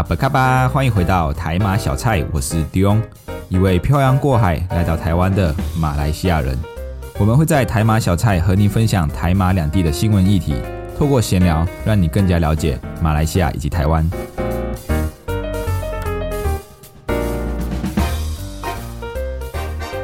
阿布卡巴，欢迎回到台马小菜，我是 Dion，一位漂洋过海来到台湾的马来西亚人。我们会在台马小菜和您分享台马两地的新闻议题，透过闲聊，让你更加了解马来西亚以及台湾。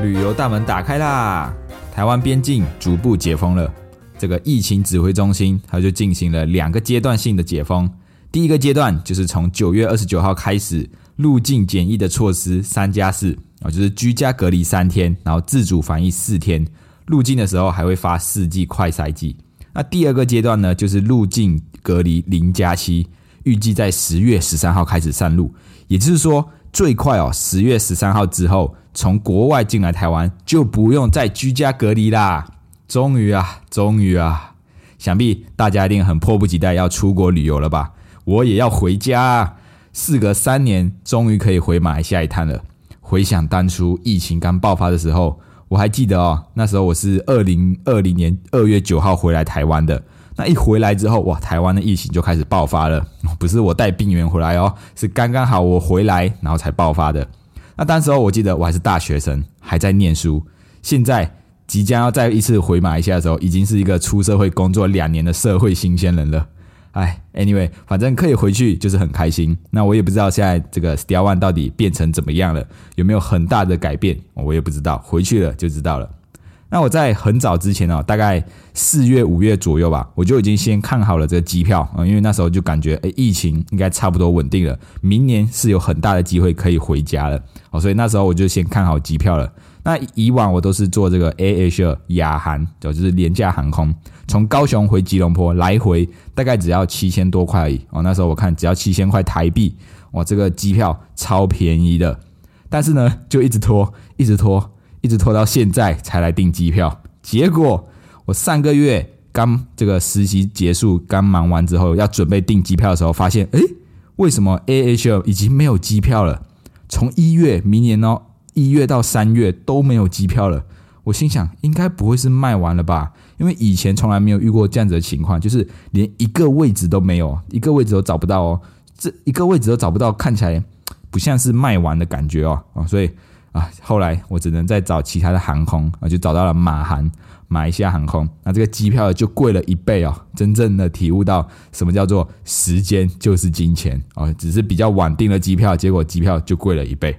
旅游大门打开啦！台湾边境逐步解封了，这个疫情指挥中心它就进行了两个阶段性的解封。第一个阶段就是从九月二十九号开始，入境检疫的措施三加四啊，就是居家隔离三天，然后自主防疫四天，入境的时候还会发四剂快筛剂。那第二个阶段呢，就是入境隔离零加七，预计在十月十三号开始上路，也就是说最快哦，十月十三号之后，从国外进来台湾就不用再居家隔离啦。终于啊，终于啊，想必大家一定很迫不及待要出国旅游了吧？我也要回家，事隔三年，终于可以回马来西亚一趟了。回想当初疫情刚爆发的时候，我还记得哦，那时候我是二零二零年二月九号回来台湾的。那一回来之后，哇，台湾的疫情就开始爆发了。不是我带病源回来哦，是刚刚好我回来，然后才爆发的。那当时候我记得我还是大学生，还在念书。现在即将要再一次回马来西亚的时候，已经是一个出社会工作两年的社会新鲜人了。哎，anyway，反正可以回去就是很开心。那我也不知道现在这个 Style One 到底变成怎么样了，有没有很大的改变，我也不知道。回去了就知道了。那我在很早之前哦，大概四月、五月左右吧，我就已经先看好了这个机票啊，因为那时候就感觉哎，疫情应该差不多稳定了，明年是有很大的机会可以回家了哦，所以那时候我就先看好机票了。那以往我都是坐这个 A H 亚航，就是廉价航空，从高雄回吉隆坡来回大概只要七千多块而已哦。那时候我看只要七千块台币，哇，这个机票超便宜的。但是呢，就一直拖，一直拖，一直拖到现在才来订机票。结果我上个月刚这个实习结束，刚忙完之后要准备订机票的时候，发现哎，为什么 A H 已经没有机票了？从一月明年哦。一月到三月都没有机票了，我心想应该不会是卖完了吧？因为以前从来没有遇过这样子的情况，就是连一个位置都没有，一个位置都找不到哦，这一个位置都找不到，看起来不像是卖完的感觉哦啊，所以啊，后来我只能再找其他的航空啊，就找到了马航、马来西亚航空，那这个机票就贵了一倍哦，真正的体悟到什么叫做时间就是金钱啊，只是比较晚订了机票，结果机票就贵了一倍。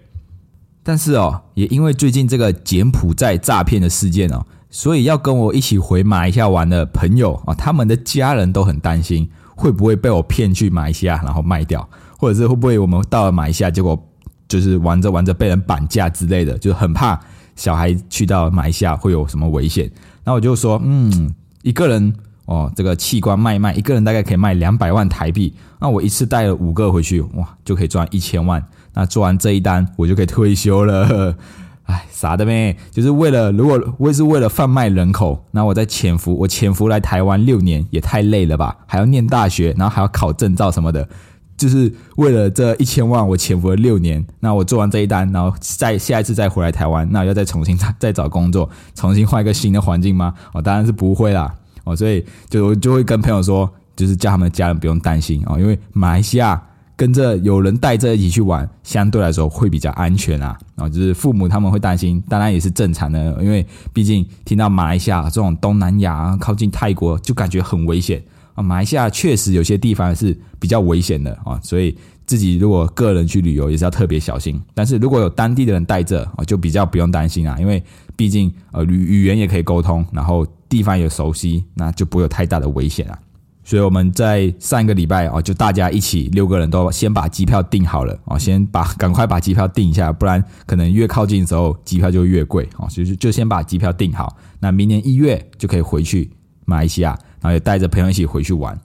但是哦，也因为最近这个柬埔寨诈骗的事件哦，所以要跟我一起回马来西亚玩的朋友啊，他们的家人都很担心，会不会被我骗去马来西亚，然后卖掉，或者是会不会我们到了马来西亚，结果就是玩着玩着被人绑架之类的，就很怕小孩去到马来西亚会有什么危险。那我就说，嗯，一个人哦，这个器官卖卖，一个人大概可以卖两百万台币，那我一次带了五个回去，哇，就可以赚一千万。那做完这一单，我就可以退休了。哎，傻的咩？就是为了，如果我也是为了贩卖人口，那我在潜伏，我潜伏来台湾六年，也太累了吧？还要念大学，然后还要考证照什么的，就是为了这一千万，我潜伏了六年。那我做完这一单，然后再下一次再回来台湾，那要再重新再找工作，重新换一个新的环境吗？哦，当然是不会啦。哦，所以就就会跟朋友说，就是叫他们家人不用担心啊，因为马来西亚。跟着有人带着一起去玩，相对来说会比较安全啊。然后就是父母他们会担心，当然也是正常的，因为毕竟听到马来西亚这种东南亚靠近泰国就感觉很危险啊。马来西亚确实有些地方是比较危险的啊，所以自己如果个人去旅游也是要特别小心。但是如果有当地的人带着啊，就比较不用担心啊，因为毕竟呃语语言也可以沟通，然后地方也熟悉，那就不会有太大的危险啊。所以我们在上一个礼拜哦，就大家一起六个人都先把机票订好了哦，先把赶快把机票订一下，不然可能越靠近的时候机票就越贵哦，所以就先把机票订好。那明年一月就可以回去马来西亚，然后也带着朋友一起回去玩。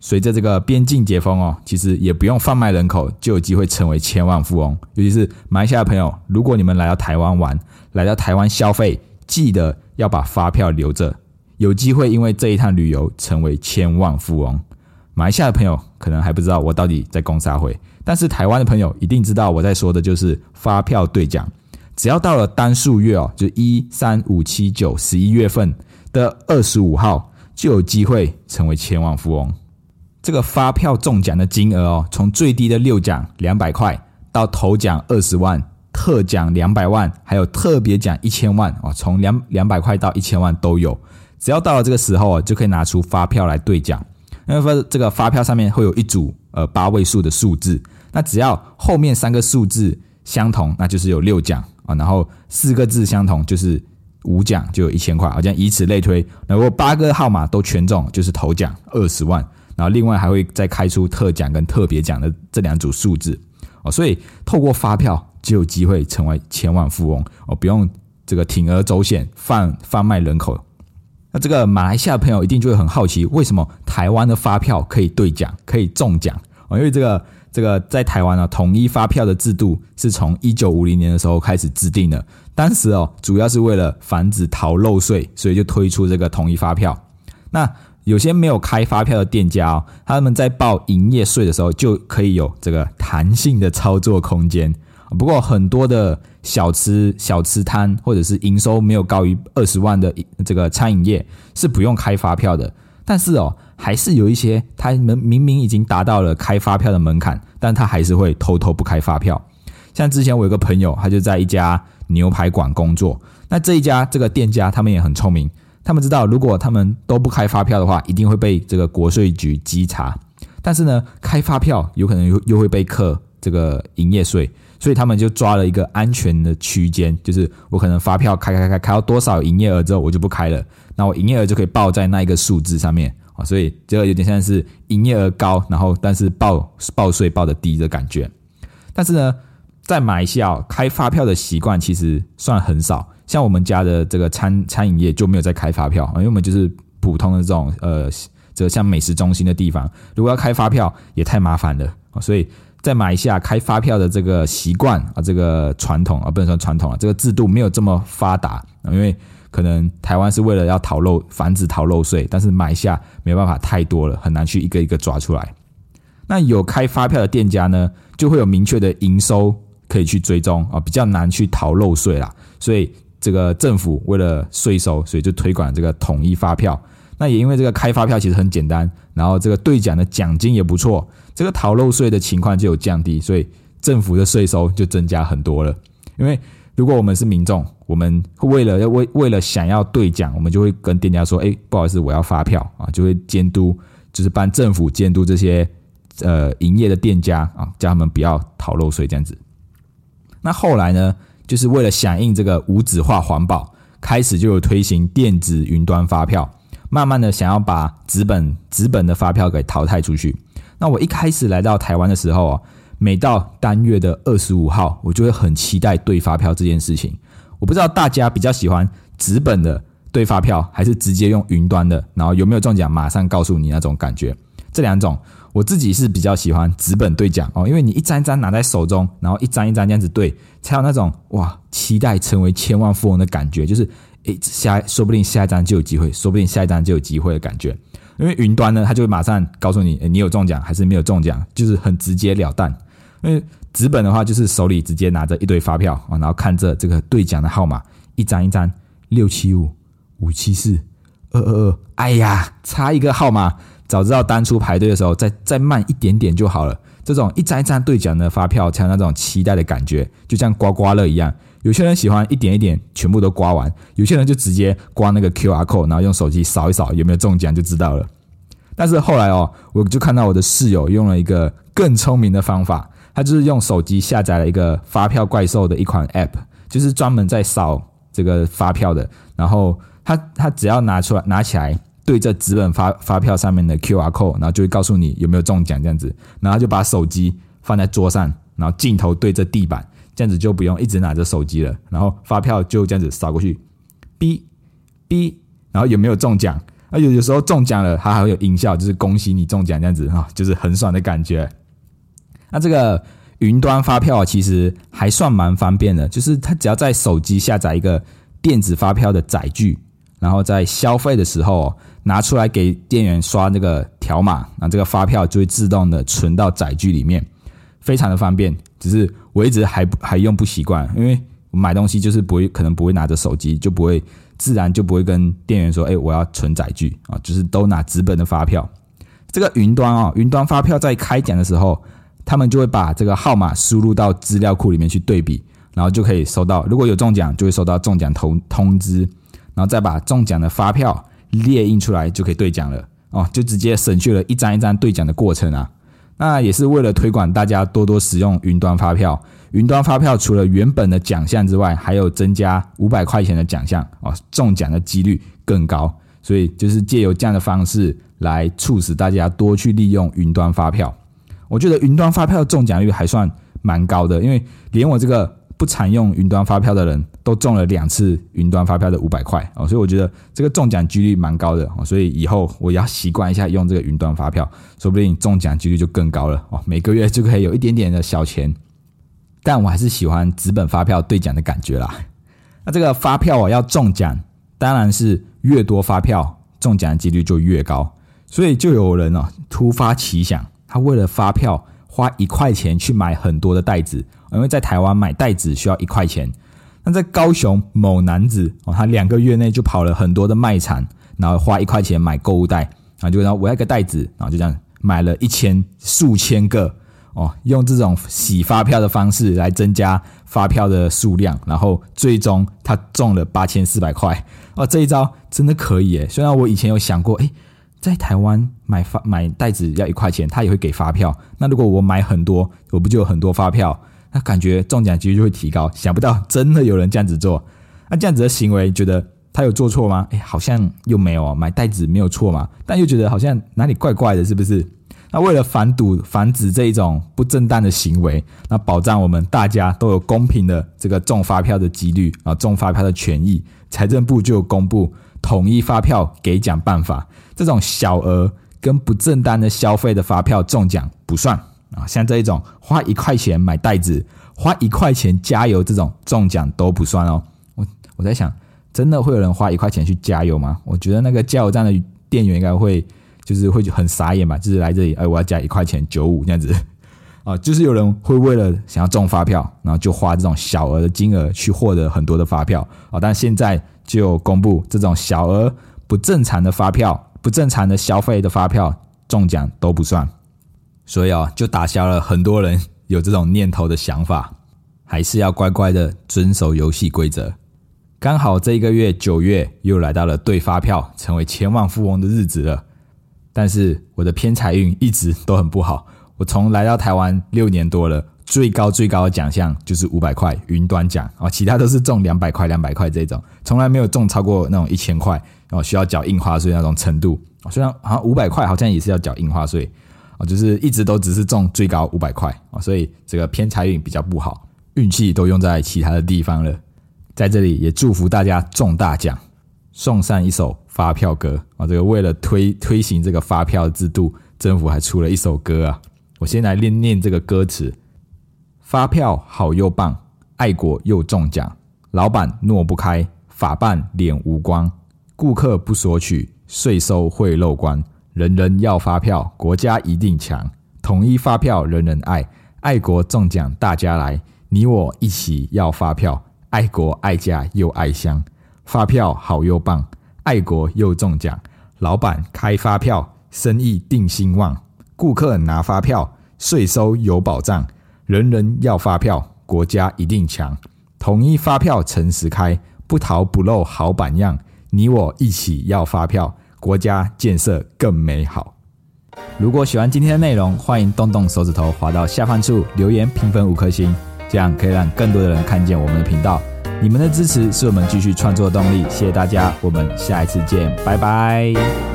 随着这个边境解封哦，其实也不用贩卖人口就有机会成为千万富翁。尤其是马来西亚的朋友，如果你们来到台湾玩，来到台湾消费，记得要把发票留着，有机会因为这一趟旅游成为千万富翁。马来西亚的朋友可能还不知道我到底在攻啥会，但是台湾的朋友一定知道我在说的就是发票兑奖。只要到了单数月哦，就一三五七九十一月份的二十五号，就有机会成为千万富翁。这个发票中奖的金额哦，从最低的六奖两百块，到头奖二十万，特奖两百万，还有特别奖一千万哦，从两两百块到一千万都有。只要到了这个时候啊就可以拿出发票来兑奖。因为这个发票上面会有一组呃八位数的数字，那只要后面三个数字相同，那就是有六奖啊，然后四个字相同就是五奖，就有一千块，好像以此类推。如果八个号码都全中，就是头奖二十万。然后另外还会再开出特奖跟特别奖的这两组数字哦，所以透过发票就有机会成为千万富翁哦，不用这个铤而走险贩贩卖人口。那这个马来西亚朋友一定就会很好奇，为什么台湾的发票可以兑奖可以中奖哦？因为这个这个在台湾呢，统一发票的制度是从一九五零年的时候开始制定的，当时哦主要是为了防止逃漏税，所以就推出这个统一发票。那有些没有开发票的店家哦，他们在报营业税的时候就可以有这个弹性的操作空间。不过很多的小吃小吃摊或者是营收没有高于二十万的这个餐饮业是不用开发票的。但是哦，还是有一些他们明明已经达到了开发票的门槛，但他还是会偷偷不开发票。像之前我有个朋友，他就在一家牛排馆工作，那这一家这个店家他们也很聪明。他们知道，如果他们都不开发票的话，一定会被这个国税局稽查。但是呢，开发票有可能又又会被课这个营业税，所以他们就抓了一个安全的区间，就是我可能发票开开开开到多少营业额之后，我就不开了。那我营业额就可以报在那一个数字上面啊，所以这个有点像是营业额高，然后但是报报税报的低的感觉。但是呢，在马来西亚开发票的习惯其实算很少。像我们家的这个餐餐饮业就没有在开发票啊，因为我们就是普通的这种呃，这像美食中心的地方，如果要开发票也太麻烦了，所以在马来西亚开发票的这个习惯啊，这个传统啊，不能说传统啊，这个制度没有这么发达，因为可能台湾是为了要逃漏，防止逃漏税，但是马来西亚没办法太多了，很难去一个一个抓出来。那有开发票的店家呢，就会有明确的营收可以去追踪啊，比较难去逃漏税啦，所以。这个政府为了税收，所以就推广这个统一发票。那也因为这个开发票其实很简单，然后这个兑奖的奖金也不错，这个逃漏税的情况就有降低，所以政府的税收就增加很多了。因为如果我们是民众，我们为了要为为了想要兑奖，我们就会跟店家说：“哎，不好意思，我要发票啊！”就会监督，就是帮政府监督这些呃营业的店家啊，叫他们不要逃漏税这样子。那后来呢？就是为了响应这个无纸化环保，开始就有推行电子云端发票，慢慢的想要把纸本纸本的发票给淘汰出去。那我一开始来到台湾的时候啊，每到单月的二十五号，我就会很期待对发票这件事情。我不知道大家比较喜欢纸本的对发票，还是直接用云端的，然后有没有中奖马上告诉你那种感觉？这两种。我自己是比较喜欢纸本兑奖哦，因为你一张一张拿在手中，然后一张一张这样子对，才有那种哇，期待成为千万富翁的感觉，就是诶下说不定下一张就有机会，说不定下一张就有机会的感觉。因为云端呢，它就会马上告诉你，你有中奖还是没有中奖，就是很直截了当。因为纸本的话，就是手里直接拿着一堆发票啊，然后看着这个兑奖的号码，一张一张六七五五七四二二二，哎呀，差一个号码。早知道当初排队的时候再再慢一点点就好了。这种一张一张兑奖的发票，才有那种期待的感觉，就像刮刮乐一样。有些人喜欢一点一点全部都刮完，有些人就直接刮那个 QR code，然后用手机扫一扫有没有中奖就知道了。但是后来哦，我就看到我的室友用了一个更聪明的方法，他就是用手机下载了一个发票怪兽的一款 App，就是专门在扫这个发票的。然后他他只要拿出来拿起来。对着纸本发发票上面的 Q R code，然后就会告诉你有没有中奖这样子，然后就把手机放在桌上，然后镜头对着地板，这样子就不用一直拿着手机了，然后发票就这样子扫过去，哔哔，然后有没有中奖？啊，有有时候中奖了，它还会有音效，就是恭喜你中奖这样子哈，就是很爽的感觉。那这个云端发票其实还算蛮方便的，就是它只要在手机下载一个电子发票的载具，然后在消费的时候拿出来给店员刷那个条码，那这个发票就会自动的存到载具里面，非常的方便。只是我一直还还用不习惯，因为我买东西就是不会，可能不会拿着手机，就不会自然就不会跟店员说，哎，我要存载具啊，就是都拿纸本的发票。这个云端啊，云端发票在开奖的时候。他们就会把这个号码输入到资料库里面去对比，然后就可以收到，如果有中奖，就会收到中奖通通知，然后再把中奖的发票列印出来，就可以兑奖了哦，就直接省去了一张一张兑奖的过程啊。那也是为了推广大家多多使用云端发票。云端发票除了原本的奖项之外，还有增加五百块钱的奖项哦，中奖的几率更高。所以就是借由这样的方式来促使大家多去利用云端发票。我觉得云端发票中奖率还算蛮高的，因为连我这个不常用云端发票的人都中了两次云端发票的五百块哦，所以我觉得这个中奖几率蛮高的哦，所以以后我要习惯一下用这个云端发票，说不定中奖几率就更高了哦，每个月就可以有一点点的小钱。但我还是喜欢纸本发票兑奖的感觉啦。那这个发票啊要中奖，当然是越多发票中奖的几率就越高，所以就有人哦突发奇想。他为了发票花一块钱去买很多的袋子，因为在台湾买袋子需要一块钱。那在高雄某男子哦，他两个月内就跑了很多的卖场，然后花一块钱买购物袋，然后就然后我要个袋子，然后就这样买了一千数千个哦，用这种洗发票的方式来增加发票的数量，然后最终他中了八千四百块哦，这一招真的可以诶。虽然我以前有想过，诶。在台湾买发买袋子要一块钱，他也会给发票。那如果我买很多，我不就有很多发票？那感觉中奖几率就会提高。想不到真的有人这样子做。那这样子的行为，觉得他有做错吗？哎，好像又没有。买袋子没有错嘛？但又觉得好像哪里怪怪的，是不是？那为了防堵、防止这一种不正当的行为，那保障我们大家都有公平的这个中发票的几率啊，中发票的权益，财政部就公布统一发票给奖办法。这种小额跟不正当的消费的发票中奖不算啊，像这一种花一块钱买袋子、花一块钱加油这种中奖都不算哦。我我在想，真的会有人花一块钱去加油吗？我觉得那个加油站的店员应该会就是会很傻眼吧，就是来这里，哎，我要加一块钱九五这样子 啊，就是有人会为了想要中发票，然后就花这种小额的金额去获得很多的发票啊。但现在就公布这种小额不正常的发票。不正常的消费的发票中奖都不算，所以啊，就打消了很多人有这种念头的想法。还是要乖乖的遵守游戏规则。刚好这一个月九月又来到了兑发票成为千万富翁的日子了，但是我的偏财运一直都很不好。我从来到台湾六年多了，最高最高的奖项就是五百块云端奖啊，其他都是中两百块、两百块这种，从来没有中超过那种一千块。哦，需要缴印花税那种程度，虽然好像五百块好像也是要缴印花税，就是一直都只是中最高五百块啊，所以这个偏财运比较不好，运气都用在其他的地方了。在这里也祝福大家中大奖，送上一首发票歌啊！这个为了推推行这个发票制度，政府还出了一首歌啊。我先来念念这个歌词：发票好又棒，爱国又中奖，老板挪不开，法办脸无光。顾客不索取，税收会漏光。人人要发票，国家一定强。统一发票，人人爱。爱国中奖，大家来，你我一起要发票。爱国爱家又爱乡，发票好又棒，爱国又中奖。老板开发票，生意定兴旺。顾客拿发票，税收有保障。人人要发票，国家一定强。统一发票，诚实开，不逃不漏，好榜样。你我一起要发票，国家建设更美好。如果喜欢今天的内容，欢迎动动手指头滑到下方处留言评分五颗星，这样可以让更多的人看见我们的频道。你们的支持是我们继续创作的动力，谢谢大家，我们下一次见，拜拜。